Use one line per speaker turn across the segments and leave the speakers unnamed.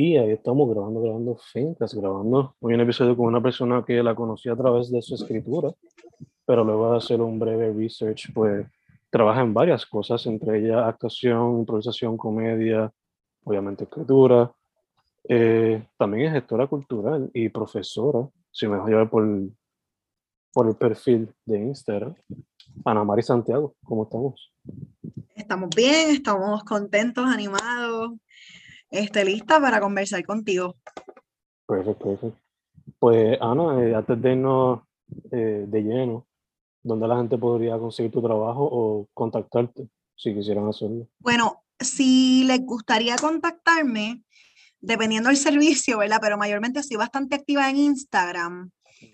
Y ahí estamos grabando, grabando fincas, grabando hoy un episodio con una persona que la conocí a través de su escritura, pero luego de hacer un breve research, pues trabaja en varias cosas, entre ellas actuación, improvisación, comedia, obviamente escritura. Eh, también es gestora cultural y profesora, si me dejo llevar por, por el perfil de Instagram. Ana Mari Santiago, ¿cómo estamos?
Estamos bien, estamos contentos, animados, este, lista para conversar contigo.
Perfecto, perfecto. Pues Ana, eh, antes de irnos eh, de lleno, ¿dónde la gente podría conseguir tu trabajo o contactarte si quisieran hacerlo?
Bueno, si les gustaría contactarme, dependiendo del servicio, ¿verdad? Pero mayormente estoy bastante activa en Instagram.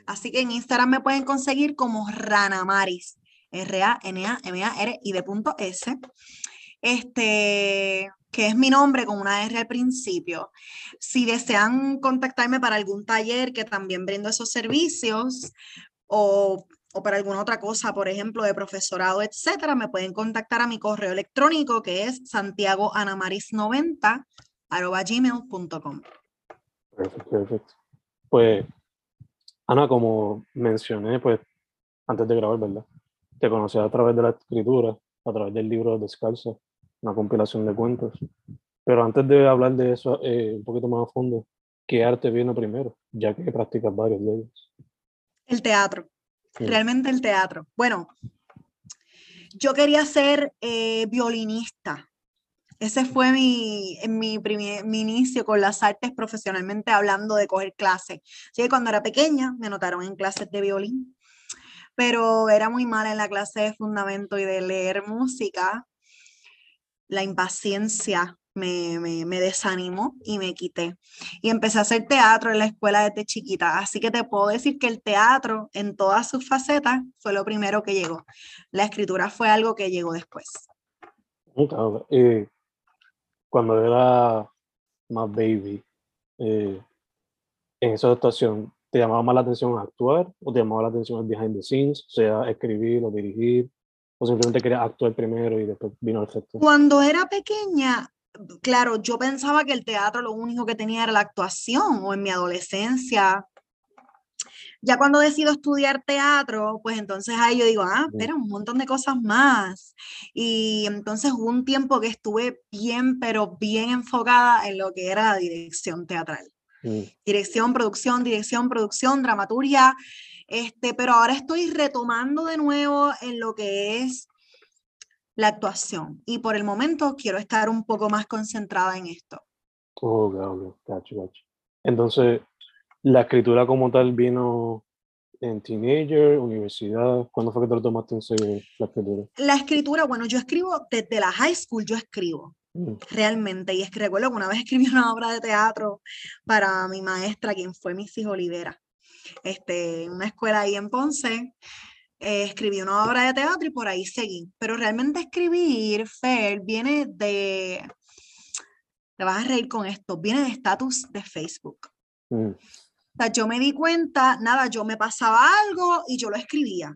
Así que en Instagram me pueden conseguir como Ranamaris, R-A-N-A-M-A-R y de punto S. Este, que es mi nombre con una R al principio. Si desean contactarme para algún taller que también brindo esos servicios o, o para alguna otra cosa, por ejemplo, de profesorado, etcétera, me pueden contactar a mi correo electrónico que es santiagoanamaris90 gmail.com.
Perfecto, perfecto. Pues, Ana, como mencioné, pues, antes de grabar, ¿verdad? Te conocí a través de la escritura, a través del libro Descalza, una compilación de cuentos. Pero antes de hablar de eso eh, un poquito más a fondo, ¿qué arte vino primero? Ya que practicas varios de ellos.
El teatro, sí. realmente el teatro. Bueno, yo quería ser eh, violinista. Ese fue mi, mi, primer, mi inicio con las artes profesionalmente hablando de coger clases. Así que cuando era pequeña me notaron en clases de violín, pero era muy mala en la clase de fundamento y de leer música. La impaciencia me, me, me, desanimó y me quité. Y empecé a hacer teatro en la escuela desde chiquita. Así que te puedo decir que el teatro en todas sus facetas fue lo primero que llegó. La escritura fue algo que llegó después.
Eh, cuando era más baby, eh, en esa actuación, ¿te llamaba más la atención actuar o te llamaba la atención el behind the scenes, o sea, escribir o dirigir? ¿O simplemente querías actuar primero y después vino el gesto?
Cuando era pequeña, claro, yo pensaba que el teatro lo único que tenía era la actuación, o en mi adolescencia. Ya cuando decido estudiar teatro, pues entonces ahí yo digo, ah, espera, un montón de cosas más. Y entonces hubo un tiempo que estuve bien, pero bien enfocada en lo que era la dirección teatral. Mm. Dirección, producción, dirección, producción, dramaturgia. Este, pero ahora estoy retomando de nuevo en lo que es la actuación. Y por el momento quiero estar un poco más concentrada en esto.
Oh, ok, gacho, gacho. Entonces, la escritura como tal vino en teenager, universidad. ¿Cuándo fue que te lo tomaste en serio la escritura?
La escritura, bueno, yo escribo desde la high school, yo escribo. Mm. Realmente, y es que recuerdo que una vez escribí una obra de teatro para mi maestra, quien fue Missy Olivera, este, en una escuela ahí en Ponce, eh, escribí una obra de teatro y por ahí seguí. Pero realmente escribir, Fer, viene de, te vas a reír con esto, viene de estatus de Facebook. Mm. O sea, yo me di cuenta, nada, yo me pasaba algo y yo lo escribía.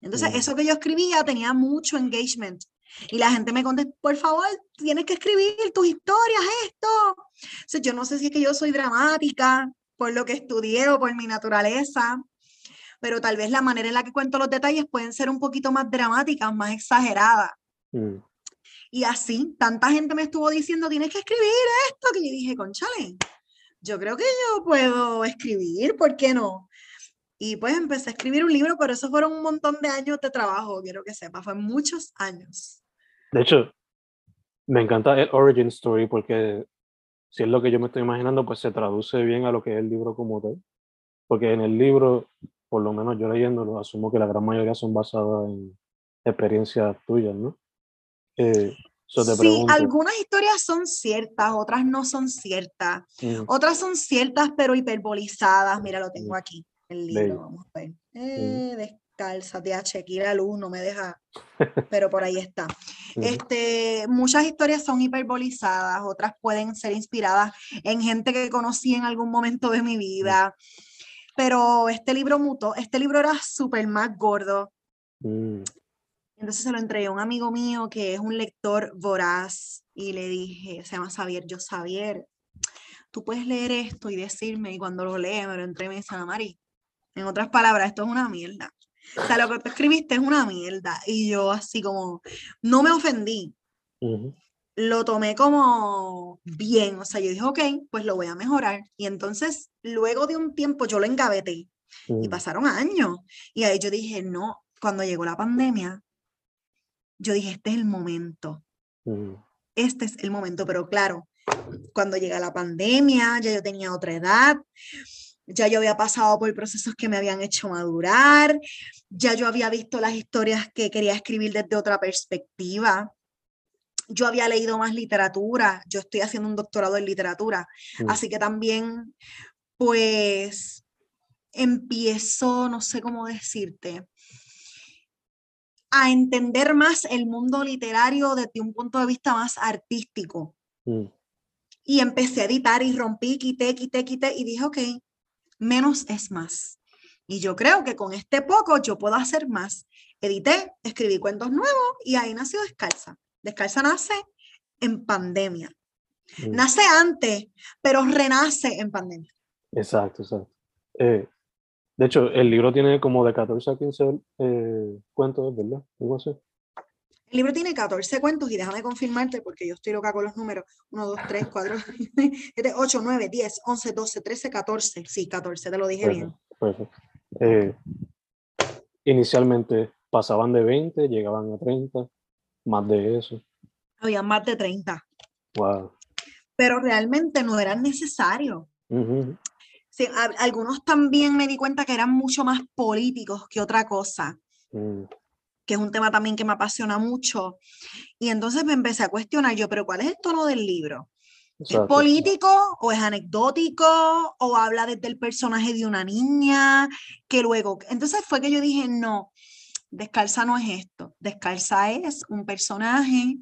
Entonces,
Mm.
eso que yo escribía tenía mucho engagement. Y la gente me contestó, por favor, tienes que escribir tus historias, esto. Entonces, yo no sé si es que yo soy dramática por lo que estudié o por mi naturaleza, pero tal vez la manera en la que cuento los detalles pueden ser un poquito más dramáticas, más exageradas.
Mm.
Y así, tanta gente me estuvo diciendo, tienes que escribir esto, que yo dije, conchale, yo creo que yo puedo escribir, ¿por qué no? Y pues empecé a escribir un libro, pero eso fueron un montón de años de trabajo, quiero que sepa, fue muchos años.
De hecho, me encanta el origin story porque si es lo que yo me estoy imaginando, pues se traduce bien a lo que es el libro como tal. Porque en el libro, por lo menos yo leyéndolo, asumo que la gran mayoría son basadas en experiencias tuyas, ¿no? Eh, so te
Sí,
pregunto,
algunas historias son ciertas, otras no son ciertas.
mm,
Otras son ciertas, pero hiperbolizadas. Mira, lo tengo
Mm.
aquí, el
Bello.
libro. Vamos a ver. Eh, descálzate, a chequear la luz, no me deja, pero por ahí está. Este, muchas historias son hiperbolizadas, otras pueden ser inspiradas en gente que conocí en algún momento de mi vida. Pero este libro mutó, este libro era súper más gordo.
mm,
Entonces se lo entregué a un amigo mío que es un lector voraz y le dije, se llama Xavier, yo Xavier, tú puedes leer esto y decirme, y cuando lo lee me lo entregué me dice, Mari, en otras palabras, esto es una mierda. O sea, lo que tú escribiste es una mierda. Y yo así como, no me ofendí, lo tomé como bien, o sea, yo dije, ok, pues lo voy a mejorar. Y entonces, luego de un tiempo, yo lo engaveté y pasaron años. Y ahí yo dije, no, cuando llegó la pandemia, yo dije, este es el momento, este es el momento. Pero claro, cuando llega la pandemia, ya yo tenía otra edad, ya yo había pasado por procesos que me habían hecho madurar, ya yo había visto las historias que quería escribir desde otra perspectiva. Yo había leído más literatura, yo estoy haciendo un doctorado en literatura,
mm,
así que también, pues, empiezo, no sé cómo decirte, a entender más el mundo literario desde un punto de vista más artístico.
mm,
Y empecé a editar y rompí, quité, quité, quité y dije, ok, menos es más. Y yo creo que con este poco yo puedo hacer más. Edité, escribí cuentos nuevos y ahí nació Descalza. Descalza nace en pandemia.
mm.
Nace antes, pero renace en pandemia.
Exacto, exacto. Eh, de hecho, el libro tiene como de 14 a 15 eh, cuentos, ¿verdad? Algo así.
El libro tiene 14 cuentos y déjame confirmarte porque yo estoy loca con los números. 1, 2, 3, 4, 7, 8, 9, 10, 11, 12, 13, 14. Sí, 14, te lo dije bien.
Perfecto, perfecto. Eh, inicialmente pasaban de 20, llegaban a 30, más de eso.
Había más de 30,
Wow.
pero realmente no eran necesarios.
Ujú,
Sí, a- algunos también me di cuenta que eran mucho más políticos que otra cosa,
mm,
que es un tema también que me apasiona mucho. Y entonces me empecé a cuestionar yo, pero ¿cuál es el tono del libro? ¿Es
exacto.
político o es anecdótico o habla desde el personaje de una niña que luego... Entonces fue que yo dije, no, Descalza no es esto. Descalza es un personaje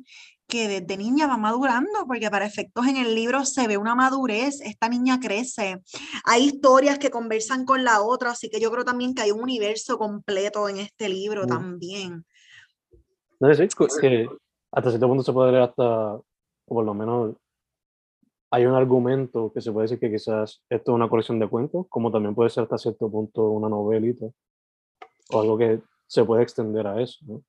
que desde niña va madurando, porque para efectos en el libro se ve una madurez, esta niña crece. Hay historias que conversan con la otra, así que yo creo también que hay un universo completo en este libro
Mm.
también.
No sé, cu- que hasta cierto punto se puede leer hasta, o por lo menos hay un argumento que se puede decir que quizás esto es una colección de cuentos, como también puede ser hasta cierto punto una novelita, o algo que se puede extender a eso, ¿no?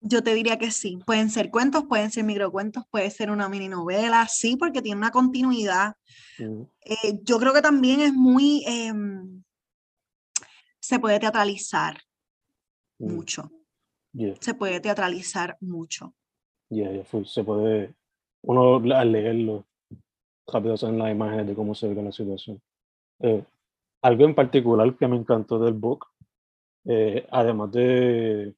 Yo te diría que sí. Pueden ser cuentos, pueden ser microcuentos, puede ser una mini novela, sí, porque tiene una continuidad.
Mm,
Eh, yo creo que también es muy, em, se puede teatralizar
mm,
mucho,
yeah,
se puede teatralizar mucho.
yeah, yeah, full. Se puede, uno al leerlo, rápido son las imágenes de cómo se ve la situación. Eh, algo en particular que me encantó del book, eh, además de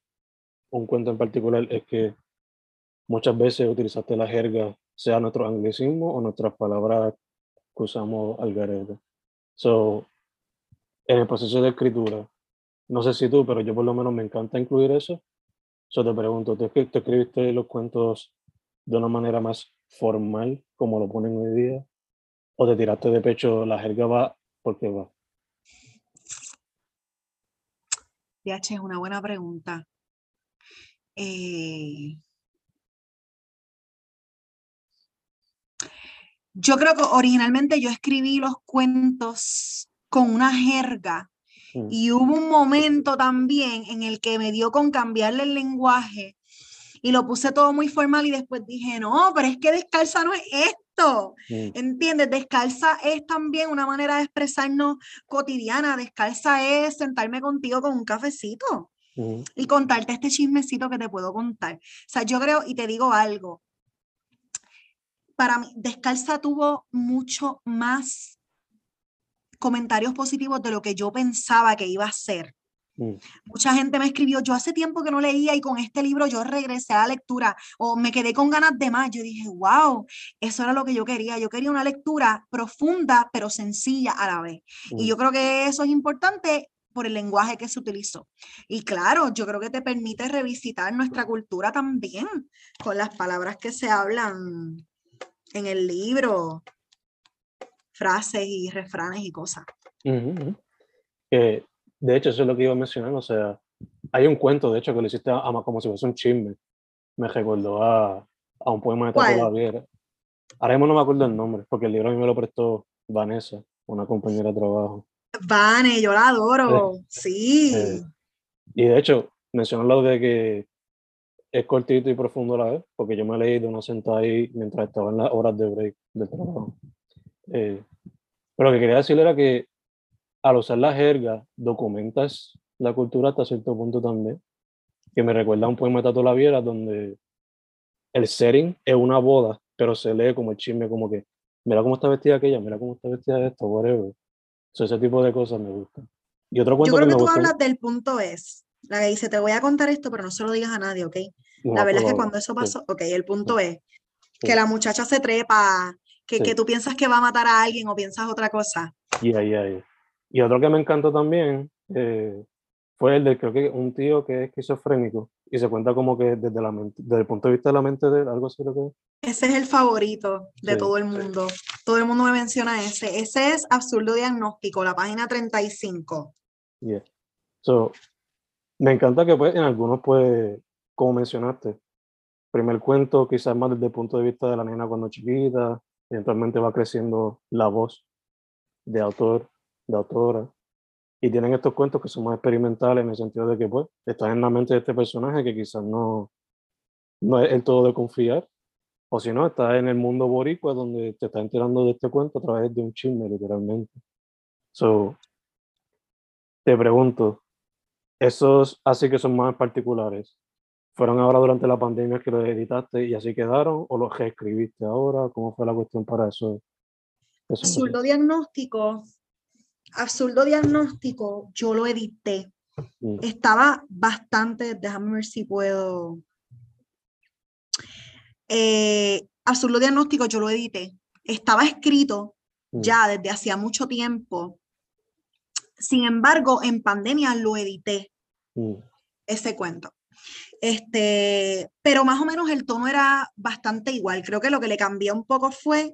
un cuento en particular, es que muchas veces utilizaste la jerga, sea nuestro anglicismo o nuestras palabras que usamos al garete. So, en el proceso de escritura, no sé si tú, pero yo por lo menos me encanta incluir eso. So, te pregunto, ¿tú, escri- tú escribiste los cuentos de una manera más formal, como lo ponen hoy día? ¿O te tiraste de pecho, la jerga va porque va?
DH es una buena pregunta. Eh, yo creo que originalmente yo escribí los cuentos con una jerga y hubo un momento también en el que me dio con cambiarle el lenguaje y lo puse todo muy formal y después dije, no, pero es que descalza no es esto. ¿Entiendes? Descalza es también una manera de expresarnos cotidiana. Descalza es sentarme contigo con un cafecito y contarte este chismecito que te puedo contar. O sea, yo creo, y te digo algo, para mí, Descalza tuvo mucho más comentarios positivos de lo que yo pensaba que iba a ser.
mm,
Mucha gente me escribió, yo hace tiempo que no leía y con este libro yo regresé a la lectura o me quedé con ganas de más. Yo dije, wow, eso era lo que yo quería. Yo quería una lectura profunda pero sencilla a la vez. Y
mm.
yo creo que eso es importante por el lenguaje que se utilizó. Y claro, yo creo que te permite revisitar nuestra cultura también con las palabras que se hablan en el libro, frases y refranes y cosas.
Ujú, ujú. Que, de hecho, eso es lo que iba a mencionar. O sea, hay un cuento, de hecho, que lo hiciste a- a- como si fuese un chisme. Me recordó a, a un poema de Tato
¿Cuál?
Laviera. Ahora mismo no me acuerdo el nombre, porque el libro a mí me lo prestó Vanessa, una compañera de trabajo.
Vane, yo la adoro. Sí.
eh, Y de hecho, mencionó lo de que es cortito y profundo a la vez, porque yo me leí de una sentada ahí mientras estaba en las horas de break del trabajo. Eh, pero lo que quería decir era que al usar la jerga documentas la cultura hasta cierto punto también, que me recuerda a un poema de Tato Laviera donde el setting es una boda, pero se lee como el chisme, como que mira cómo está vestida aquella, mira cómo está vestida esto, whatever. So, ese tipo de cosas me gustan. Y otro
Yo creo
que
que
me
tú
gusta,
hablas del punto es, la que dice, te voy a contar esto, pero no se lo digas a nadie, ¿ok? La verdad es que cuando eso pasó, ok, el punto es que
Sí.
la muchacha se trepa, que,
Sí.
que tú piensas que va a matar a alguien o piensas otra cosa.
Y ahí, ahí. Y otro que me encantó también eh, fue el de, creo que un tío que es esquizofrénico y se cuenta como que desde, la mente, desde el punto de vista de la mente de él, algo así lo que
Ese es el favorito de
Sí,
todo el
sí.
mundo. Todo el mundo me menciona ese. Ese es Absurdo Diagnóstico, la página 35.
Yeah. So, me encanta que pues en algunos pues, como mencionaste, primer cuento quizás más desde el punto de vista de la nena cuando chiquita, eventualmente va creciendo la voz de autor, de autora, y tienen estos cuentos que son más experimentales en el sentido de que pues están en la mente de este personaje que quizás no, no es el todo de confiar, o si no, está en el mundo boricua donde te está enterando de este cuento a través de un chisme, literalmente. So, te pregunto, esos así que son más particulares, ¿fueron ahora durante la pandemia que los editaste y así quedaron o los reescribiste ahora? ¿Cómo fue la cuestión para eso? eso
Absurdo Diagnóstico. Absurdo Diagnóstico, yo lo edité.
Mm,
Estaba bastante, déjame ver si puedo. Eh, Absurdo Diagnóstico, yo lo edité. Estaba escrito
mm,
ya desde hacía mucho tiempo. Sin embargo, en pandemia lo edité,
mm,
ese cuento. Este, pero más o menos el tono era bastante igual. Creo que lo que le cambié un poco fue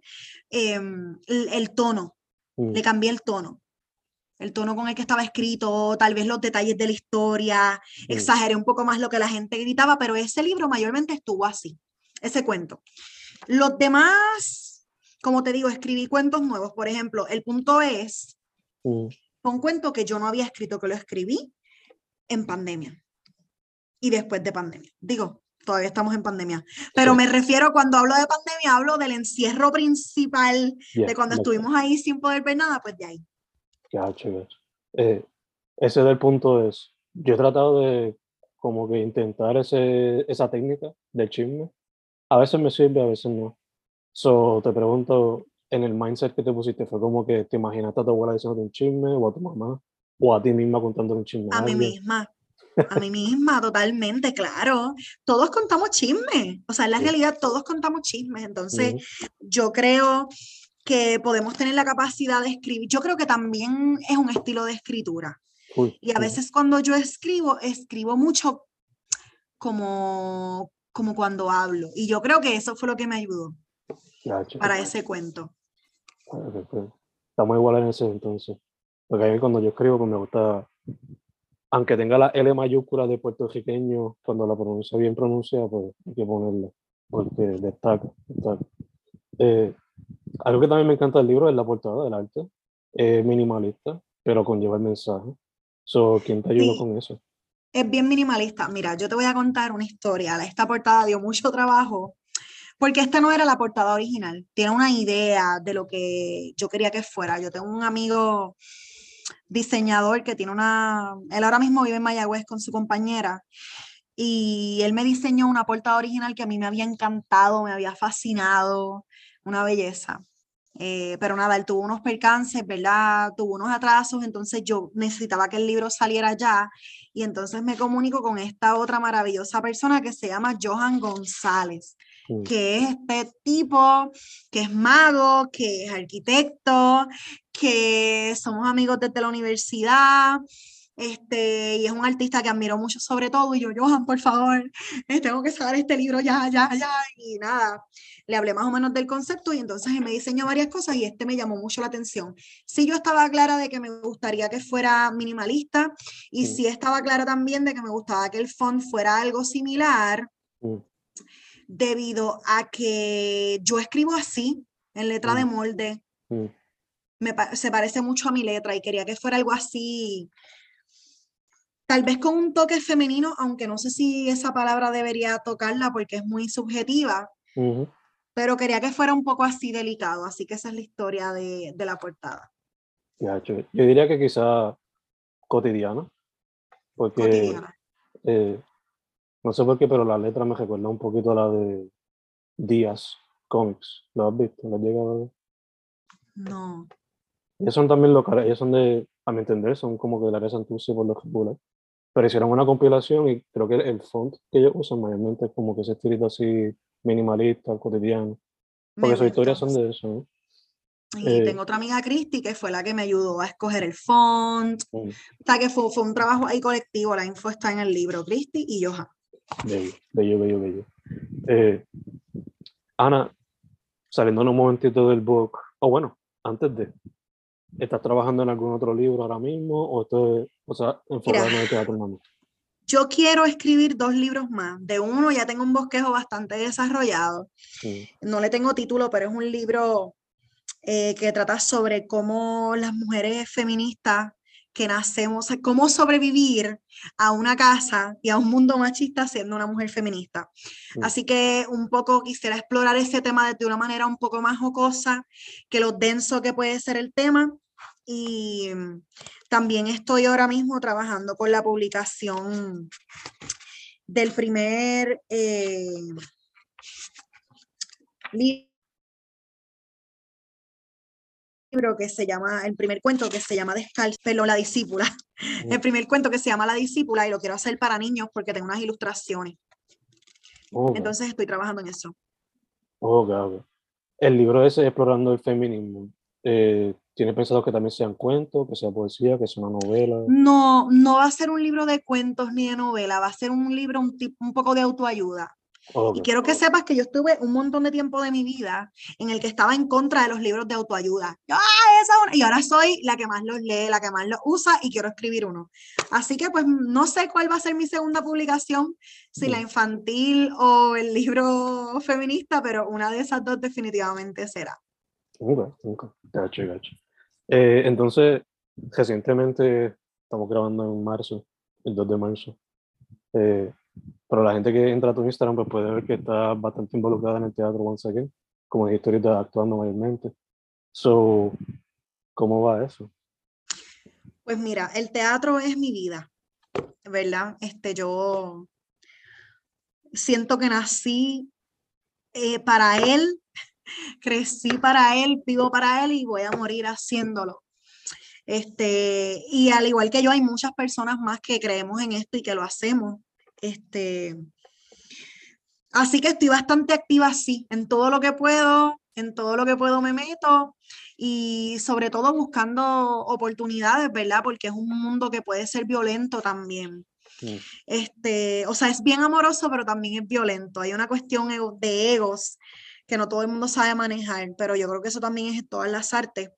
em, el, el tono.
mm,
Le cambié el tono. El tono con el que estaba escrito, tal vez los detalles de la historia,
mm,
exageré un poco más lo que la gente gritaba, pero ese libro mayormente estuvo así, ese cuento. Los demás, como te digo, escribí cuentos nuevos. Por ejemplo, el punto es,
mm,
fue un cuento que yo no había escrito, que lo escribí en pandemia y después de pandemia. Digo, todavía estamos en pandemia, pero
Sí.
me refiero cuando hablo de pandemia, hablo del encierro principal, de cuando estuvimos ahí sin poder ver nada, pues de ahí.
Gacho, gacho. Eh, ese del punto es, yo he tratado de como que intentar ese, esa técnica del chisme. A veces me sirve, a veces no. So, te pregunto, en el mindset que te pusiste, ¿fue como que te imaginaste a tu abuela diciéndote un chisme, o a tu mamá, o a ti misma contando un chisme?
A mí
alguien?
misma, a mí misma, totalmente, claro. Todos contamos chismes, o sea, en la
Sí.
realidad todos contamos chismes, entonces
Ujú,
yo creo que podemos tener la capacidad de escribir. Yo creo que también es un estilo de escritura.
cool,
Y a veces cuando yo escribo, escribo mucho como, como cuando hablo. Y yo creo que eso fue lo que me ayudó para ese cuento.
Estamos igual en ese entonces. Porque a mí cuando yo escribo, pues me gusta aunque tenga la L mayúscula de puertorriqueño, cuando la pronuncia bien pronunciada, pues hay que ponerla, porque destaca. Eh, algo que también me encanta del libro es la portada del arte, es minimalista, pero conlleva el mensaje. So, ¿Quién te ayudó con eso?
Es bien minimalista. Mira, yo te voy a contar una historia. Esta portada dio mucho trabajo porque esta no era la portada original. Tiene una idea de lo que yo quería que fuera. Yo tengo un amigo diseñador que tiene una, él ahora mismo vive en Mayagüez con su compañera y él me diseñó una portada original que a mí me había encantado, me había fascinado, una belleza. Eh, pero nada, él tuvo unos percances, ¿verdad? Tuvo unos atrasos, entonces yo necesitaba que el libro saliera ya y entonces me comunico con esta otra maravillosa persona que se llama Johan González que es este tipo, que es mago, que es arquitecto, que somos amigos desde la universidad, este, y es un artista que admiro mucho sobre todo, y yo, Johan, por favor, tengo que sacar este libro ya, ya, ya, y nada, le hablé más o menos del concepto y entonces me diseñó varias cosas y este me llamó mucho la atención. Sí, yo estaba clara de que me gustaría que fuera minimalista y sí, estaba clara también de que me gustaba que el font fuera algo similar debido a que yo escribo así, en letra de molde. Se parece mucho a mi letra y quería que fuera algo así, tal vez con un toque femenino, aunque no sé si esa palabra debería tocarla porque es muy subjetiva, pero quería que fuera un poco así delicado, así que esa es la historia de, la portada.
yo, diría que quizá cotidiana, porque eh, no sé por qué, pero la letra me recuerda un poquito a la de Díaz Comics. ¿Lo has visto? ¿Lo has llegado?
No.
Ellos son también locales, ellos son de, a mi entender, son como que de la área Santurce por los popular. Pero hicieron una compilación y creo que el font que ellos usan mayormente es como que ese estilito así minimalista, cotidiano. Porque sus historias son de eso, ¿no?
Y eh, tengo otra amiga, Cristi, que fue la que me ayudó a escoger el font. Mm. O sea, que fue, fue, un trabajo ahí colectivo. La info está en el libro, Cristi y Johan.
Bello, bello, bello, bello. Eh, Ana, saliendo en un momentito del book, o bueno, antes de, ¿estás trabajando en algún otro libro ahora mismo o estoy, o sea, enfocado en el teatro
Yo quiero escribir dos libros más. De uno ya tengo un bosquejo bastante desarrollado. No le tengo título, pero es un libro eh, que trata sobre cómo las mujeres feministas que nacemos, cómo sobrevivir a una casa y a un mundo machista siendo una mujer feminista. Así que un poco quisiera explorar ese tema de una manera un poco más jocosa que lo denso que puede ser el tema. Y también estoy ahora mismo trabajando con la publicación del primer eh, libro que se llama, el primer cuento que se llama Descalzo, pero la discípula. El primer cuento que se llama La discípula y lo quiero hacer para niños porque tengo unas ilustraciones. Entonces estoy trabajando en eso.
El libro ese, Explorando el Feminismo, eh, ¿tiene pensado que también sean cuentos, que sea poesía, que sea una novela?
No, no va a ser un libro de cuentos ni de novela, va a ser un libro un, tipo, un poco de autoayuda. Y quiero que sepas que yo estuve un montón de tiempo de mi vida en el que estaba en contra de los libros de autoayuda. ¡Ah, y ahora soy la que más los lee, la que más los usa y quiero escribir uno. Así que pues no sé cuál va a ser mi segunda publicación, si la infantil o el libro feminista, pero una de esas dos definitivamente será.
Eh, entonces, recientemente estamos grabando en marzo, el 2 de marzo. Eh, pero la gente que entra a tu Instagram pues puede ver que está bastante involucrada en el teatro once again, como historieta actuando mayormente. So, ¿cómo va eso?
Pues mira, el teatro es mi vida, ¿verdad? Este, yo siento que nací eh, para él, crecí para él, vivo para él y voy a morir haciéndolo. Este, y al igual que yo, hay muchas personas más que creemos en esto y que lo hacemos. Este, así que estoy bastante activa así, en todo lo que puedo, en todo lo que puedo me meto y sobre todo buscando oportunidades, ¿verdad? Porque es un mundo que puede ser violento también. Este, o sea, es bien amoroso, pero también es violento. Hay una cuestión de egos que no todo el mundo sabe manejar, pero yo creo que eso también es en todas las artes.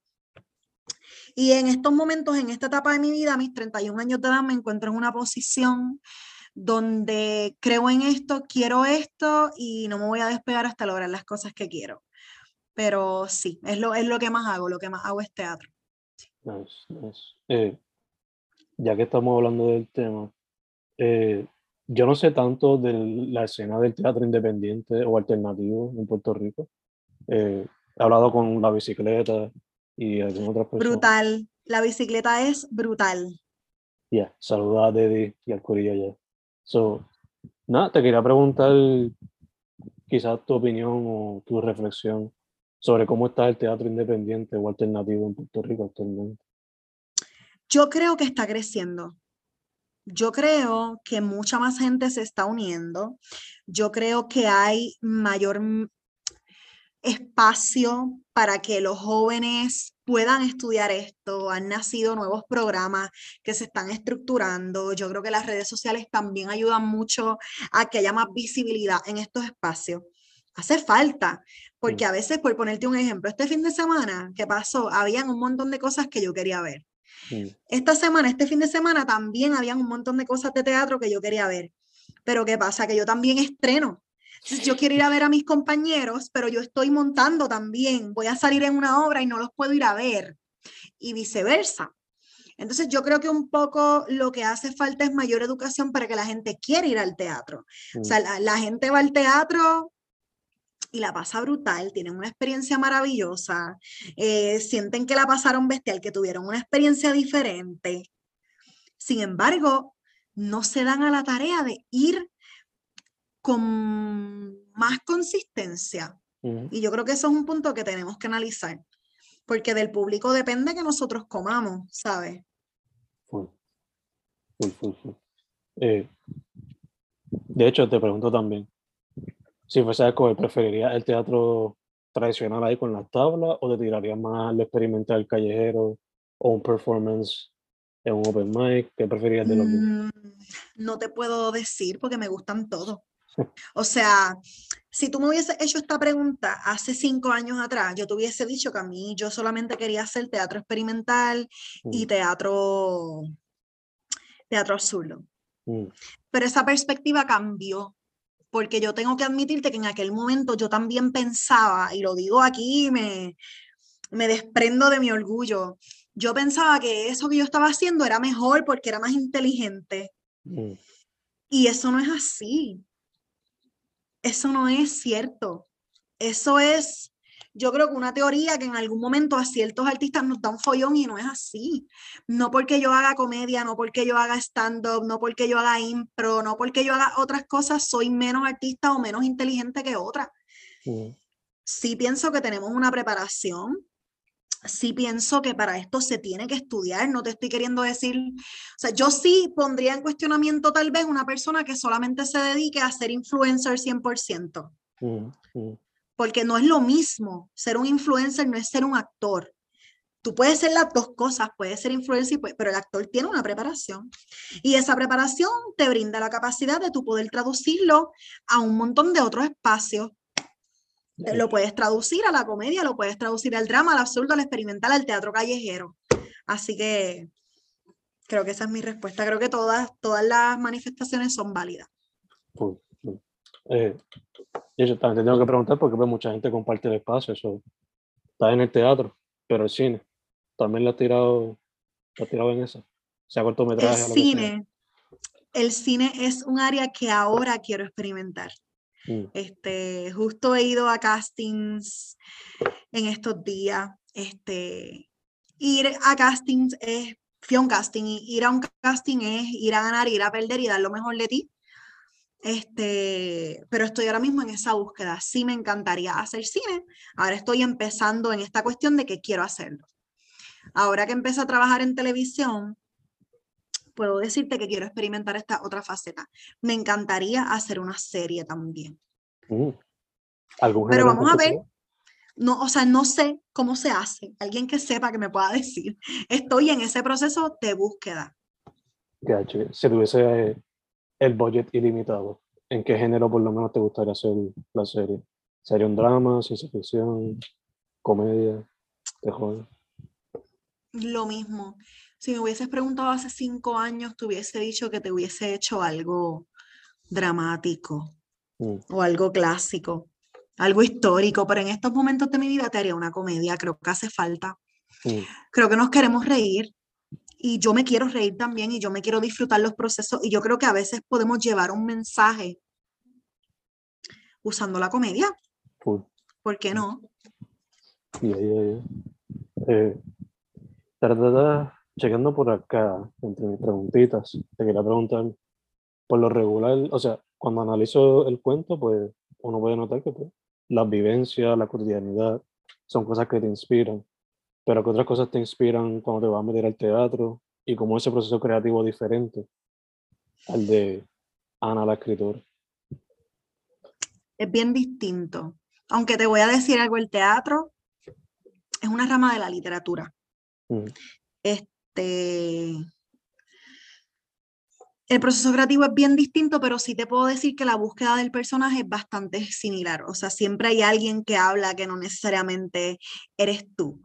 Y en estos momentos, en esta etapa de mi vida, a mis 31 años de edad, me encuentro en una posición donde creo en esto, quiero esto y no me voy a despegar hasta lograr las cosas que quiero. Pero sí, es lo, es lo que más hago, lo que más hago es teatro.
Eh, ya que estamos hablando del tema, eh, yo no sé tanto de la escena del teatro independiente o alternativo en Puerto Rico. Eh, he hablado con la bicicleta y algunas otras personas.
Brutal. La bicicleta es brutal.
Ya, yeah. saluda a Deddy y al Corillo ya. So, nada, te quería preguntar quizás tu opinión o tu reflexión sobre cómo está el teatro independiente o alternativo en Puerto Rico actualmente.
Yo creo que está creciendo. Yo creo que mucha más gente se está uniendo. Yo creo que hay mayor espacio para que los jóvenes puedan estudiar esto. Han nacido nuevos programas que se están estructurando. Yo creo que las redes sociales también ayudan mucho a que haya más visibilidad en estos espacios. Hace falta, porque a veces, por ponerte un ejemplo, este fin de semana que pasó, habían un montón de cosas que yo quería ver. Esta semana, este fin de semana, también habían un montón de cosas de teatro que yo quería ver. Pero ¿qué pasa? Que yo también estreno. yo quiero ir a ver a mis compañeros, pero yo estoy montando también. Voy a salir en una obra y no los puedo ir a ver. Y viceversa. Entonces yo creo que un poco lo que hace falta es mayor educación para que la gente quiera ir al teatro. O sea, la, la gente va al teatro y la pasa brutal, tienen una experiencia maravillosa, eh, sienten que la pasaron bestial, que tuvieron una experiencia diferente. Sin embargo, no se dan a la tarea de ir con más consistencia. Y yo creo que eso es un punto que tenemos que analizar, porque del público depende que nosotros comamos, ¿sabes?
Eh, de hecho, te pregunto también, si fuese a escoger, ¿preferiría el teatro tradicional ahí con las tablas o te tiraría más al experimental callejero o un performance en un open mic? ¿Qué preferirías de los
mm, No te puedo decir porque me gustan todos. O sea, si tú me hubieses hecho esta pregunta hace cinco años atrás, yo te hubiese dicho que a mí yo solamente quería hacer teatro experimental y mm. teatro, teatro absurdo. Mm. Pero esa perspectiva cambió porque yo tengo que admitirte que en aquel momento yo también pensaba, y lo digo aquí, me, me desprendo de mi orgullo, yo pensaba que eso que yo estaba haciendo era mejor porque era más inteligente. Mm. Y eso no es así. Eso no es cierto. Eso es yo creo que una teoría que en algún momento a ciertos artistas nos da un follón y no es así. No porque yo haga comedia, no porque yo haga stand-up, no porque yo haga impro, no porque yo haga otras cosas, soy menos artista o menos inteligente que otra. Sí. pienso que tenemos una preparación, sí pienso que para esto se tiene que estudiar, no te estoy queriendo decir, o sea, yo sí pondría en cuestionamiento tal vez una persona que solamente se dedique a ser influencer 100% porque no es lo mismo. Ser un influencer no es ser un actor. Tú puedes ser las dos cosas, puedes ser influencer, pero el actor tiene una preparación. Y esa preparación te brinda la capacidad de tú poder traducirlo a un montón de otros espacios. Lo puedes traducir a la comedia, lo puedes traducir al drama, al absurdo, al experimental, al teatro callejero. Así que creo que esa es mi respuesta. Creo que todas, todas las manifestaciones son válidas.
Eh, y yo también te tengo que preguntar porque pues, mucha gente comparte el espacio. Eso está en el teatro, pero el cine también lo ha tirado, lo ha tirado en eso. Sea cortometraje.
El cine, el cine es un área que ahora quiero experimentar. Mm. Este, justo he ido a castings en estos días. Este, ir a castings es, fui a un casting y ir a un casting es ir a ganar, ir a perder y dar lo mejor de ti. Este, pero estoy ahora mismo en esa búsqueda. Sí me encantaría hacer cine. Ahora estoy empezando en esta cuestión de que quiero hacerlo. Ahora que empecé a trabajar en televisión, puedo decirte que quiero experimentar esta otra faceta. Me encantaría hacer una serie también.
Mm.
pero vamos a ver. No, o sea, no sé cómo se hace. Alguien que sepa que me pueda decir. Estoy en ese proceso de búsqueda.
Ya, si tuviese el budget ilimitado, ¿en qué género por lo menos te gustaría hacer la serie? ¿Sería un drama, ciencia ficción, comedia, joder?
Lo mismo. Si me hubieses preguntado hace cinco años, te hubiese dicho que te hubiese hecho algo dramático
Mm.
o algo clásico, algo histórico, pero en estos momentos de mi vida te haría una comedia, creo que hace falta.
Mm.
Creo que nos queremos reír y yo me quiero reír también y yo me quiero disfrutar los procesos y yo creo que a veces podemos llevar un mensaje usando la comedia. ¿por qué no?
Ya, ya, ya. Eh, ta, ta, ta, checando por acá, entre mis preguntitas, te quería preguntar, por lo regular, o sea, cuando analizo el cuento, pues uno puede notar que pues, las vivencias, la cotidianidad, son cosas que te inspiran, pero que otras cosas te inspiran cuando te vas a meter al teatro y cómo ese proceso creativo es diferente al de Ana, la escritora.
Es bien distinto. Aunque te voy a decir algo, el teatro es una rama de la literatura. Este, el proceso creativo es bien distinto, pero sí te puedo decir que la búsqueda del personaje es bastante similar. O sea, siempre hay alguien que habla que no necesariamente eres tú.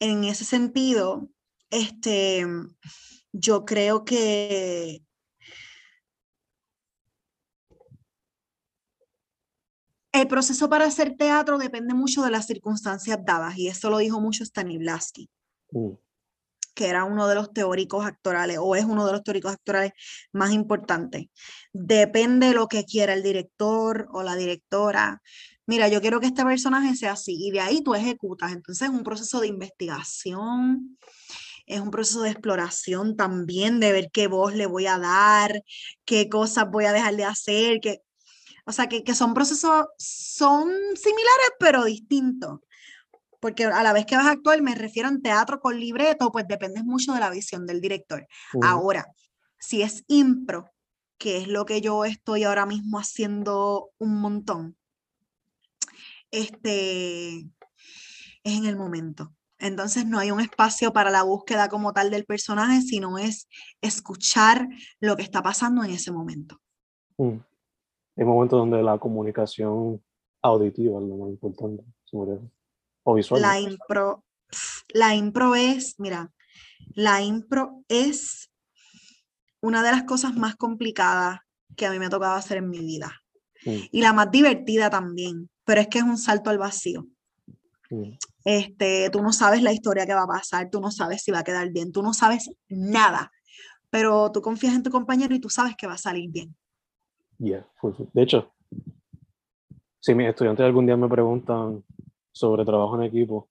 En ese sentido, este, yo creo que el proceso para hacer teatro depende mucho de las circunstancias dadas, y eso lo dijo mucho Stanislavski
mm,
que era uno de los teóricos actorales o es uno de los teóricos actorales más importantes. Depende de lo que quiera el director o la directora. Mira, yo quiero que este personaje sea así y de ahí tú ejecutas. Entonces es un proceso de investigación, es un proceso de exploración también, de ver qué voz le voy a dar, qué cosas voy a dejar de hacer, que, o sea, que, que son procesos, son similares pero distintos porque a la vez que vas a actuar, me refiero en teatro con libreto, pues dependes mucho de la visión del director.
mm,
Ahora, si es impro, que es lo que yo estoy ahora mismo haciendo un montón, este, es en el momento. Entonces no hay un espacio para la búsqueda como tal del personaje, sino es escuchar lo que está pasando en ese momento.
mm. Hay momentos donde la comunicación auditiva es lo más importante, sobre eso. O visual.
La impro, la impro es, mira, la impro es una de las cosas más complicadas que a mí me ha tocado hacer en mi vida.
Mm,
Y la más divertida también, pero es que es un salto al vacío.
mm,
Este, tú no sabes la historia que va a pasar, tú no sabes si va a quedar bien, tú no sabes nada, pero tú confías en tu compañero y tú sabes que va a salir bien.
Yeah, full. De hecho, si mis estudiantes algún día me preguntan sobre trabajo en equipo,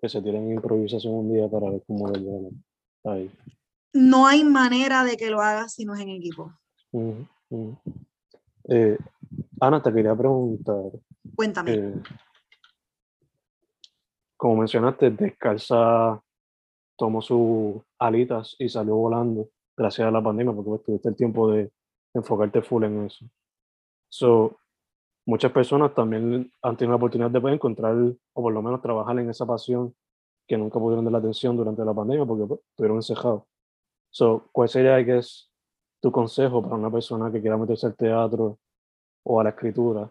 que se tiren improvisación un día para ver cómo va. Ahí.
No hay manera de que lo hagas si no es en equipo.
Ujú, ujú. Eh, Ana, te quería preguntar,
Cuéntame.
eh, como mencionaste, Descalza tomó sus alitas y salió volando gracias a la pandemia, porque pues, tuviste el tiempo de enfocarte full en eso. So, muchas personas también han tenido la oportunidad de poder encontrar, o por lo menos trabajar en esa pasión que nunca pudieron dar la atención durante la pandemia porque pues, estuvieron encejados. So, ¿Cuál sería que es tu consejo para una persona que quiera meterse al teatro o a la escritura,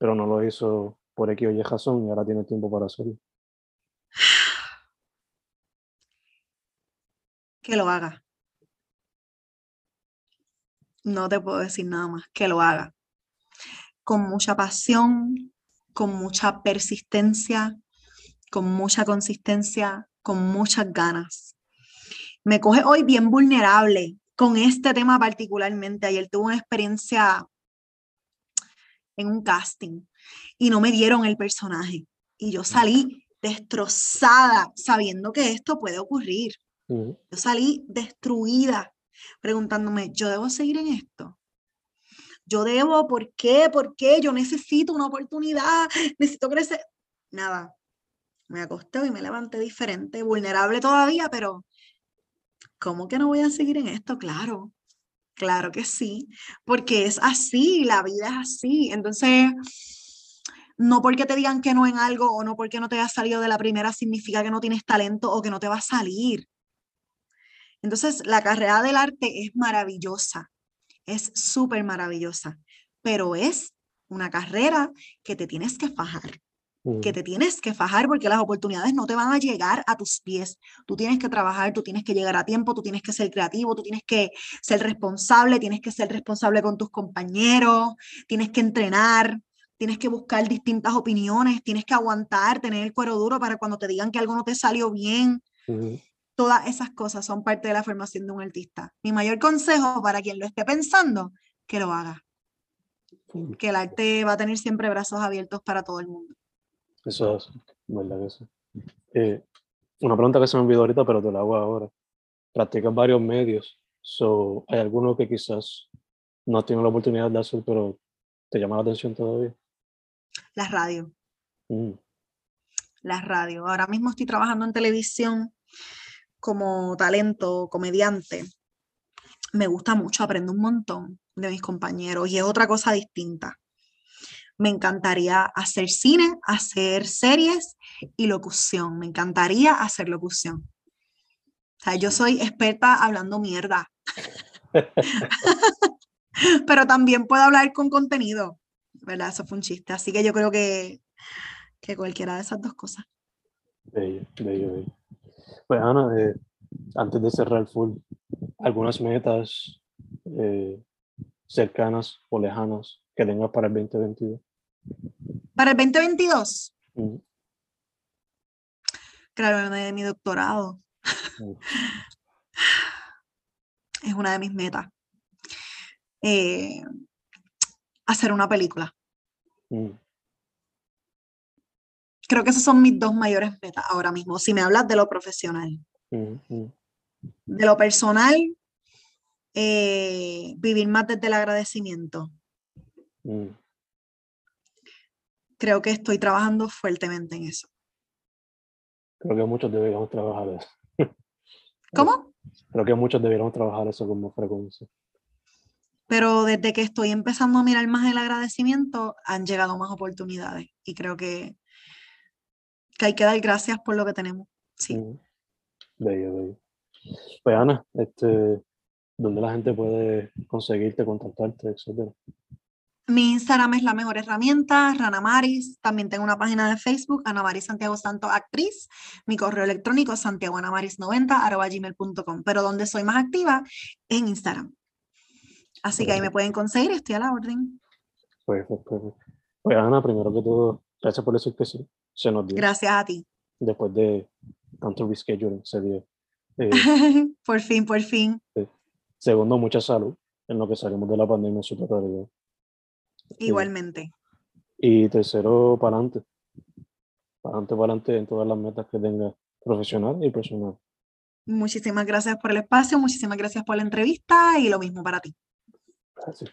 pero no lo hizo por X o Y razón y ahora tiene tiempo para hacerlo?
que lo haga. No te puedo decir nada más, que lo haga. Con mucha pasión, con mucha persistencia, con mucha consistencia, con muchas ganas. Me coge hoy bien vulnerable con este tema particularmente. Ayer tuve una experiencia en un casting y no me dieron el personaje. Y yo salí destrozada sabiendo que esto puede ocurrir. Yo salí destruida, preguntándome, ¿yo debo seguir en esto? Yo debo, ¿por qué? ¿Por qué? Yo necesito una oportunidad, necesito crecer. Nada, me acosté y me levanté diferente, vulnerable todavía, pero ¿cómo que no voy a seguir en esto? Claro, claro que sí, porque es así, la vida es así. Entonces, no porque te digan que no en algo o no porque no te hayas salido de la primera significa que no tienes talento o que no te va a salir. Entonces, la carrera del arte es maravillosa, es súper maravillosa, pero es una carrera que te tienes que fajar. Que te tienes que fajar porque las oportunidades no te van a llegar a tus pies. Tú tienes que trabajar, tú tienes que llegar a tiempo, tú tienes que ser creativo, tú tienes que ser responsable, tienes que ser responsable con tus compañeros, tienes que entrenar, tienes que buscar distintas opiniones, tienes que aguantar, tener el cuero duro para cuando te digan que algo no te salió bien. Todas esas cosas son parte de la formación de un artista. Mi mayor consejo para quien lo esté pensando, que lo haga. Que el arte va a tener siempre brazos abiertos para todo el mundo.
Eso es, verdad que sí. Eh, una pregunta que se me olvidó ahorita, pero te la hago ahora. Practicas varios medios, so, ¿hay alguno que quizás no tienes la oportunidad de hacer, pero te llama la atención todavía?
La radio.
Mm.
La radio. Ahora mismo estoy trabajando en televisión como talento, comediante. Me gusta mucho, aprendo un montón de mis compañeros y es otra cosa distinta me encantaría hacer cine, hacer series y locución. Me encantaría hacer locución. O sea, yo soy experta hablando mierda. Pero también puedo hablar con contenido, ¿verdad? Eso fue un chiste. Así que yo creo que, que cualquiera de esas dos cosas.
Bello, bello, bello. Pues Ana, eh, antes de cerrar full, algunas metas eh, cercanas o lejanas que tengas para el 2022.
Para el 2022. Claro, de mi doctorado. es una de mis metas. Eh, hacer una película. Creo que esas son mis dos mayores metas ahora mismo, si me hablas de lo profesional. De lo personal, eh, vivir más desde el agradecimiento creo que estoy trabajando fuertemente en eso.
Creo que muchos deberíamos trabajar eso.
¿Cómo?
Creo que muchos deberíamos trabajar eso con más frecuencia.
Pero desde que estoy empezando a mirar más el agradecimiento, han llegado más oportunidades y creo que, que hay que dar gracias por lo que tenemos. Sí.
Bello, bello. Pues Ana, este, ¿dónde la gente puede conseguirte, contactarte, etcétera?
Mi Instagram es la mejor herramienta, Rana Maris. También tengo una página de Facebook, Ana Maris Santiago Santo Actriz. Mi correo electrónico es santiagoanamaris90 gmail.com. Pero donde soy más activa en Instagram. Así que ahí me pueden conseguir, estoy a la orden.
Perfecto. Pues, pues, pues Ana, primero que todo, gracias por decir que sí. Se nos dio.
Gracias a ti.
Después de tanto rescheduling, se dio. Eh,
por fin, por fin.
Segundo, mucha salud en lo que salimos de la pandemia en su
Igualmente.
Y tercero, para adelante. Para adelante, para adelante en todas las metas que tenga profesional y personal.
Muchísimas gracias por el espacio, muchísimas gracias por la entrevista y lo mismo para ti.
Gracias.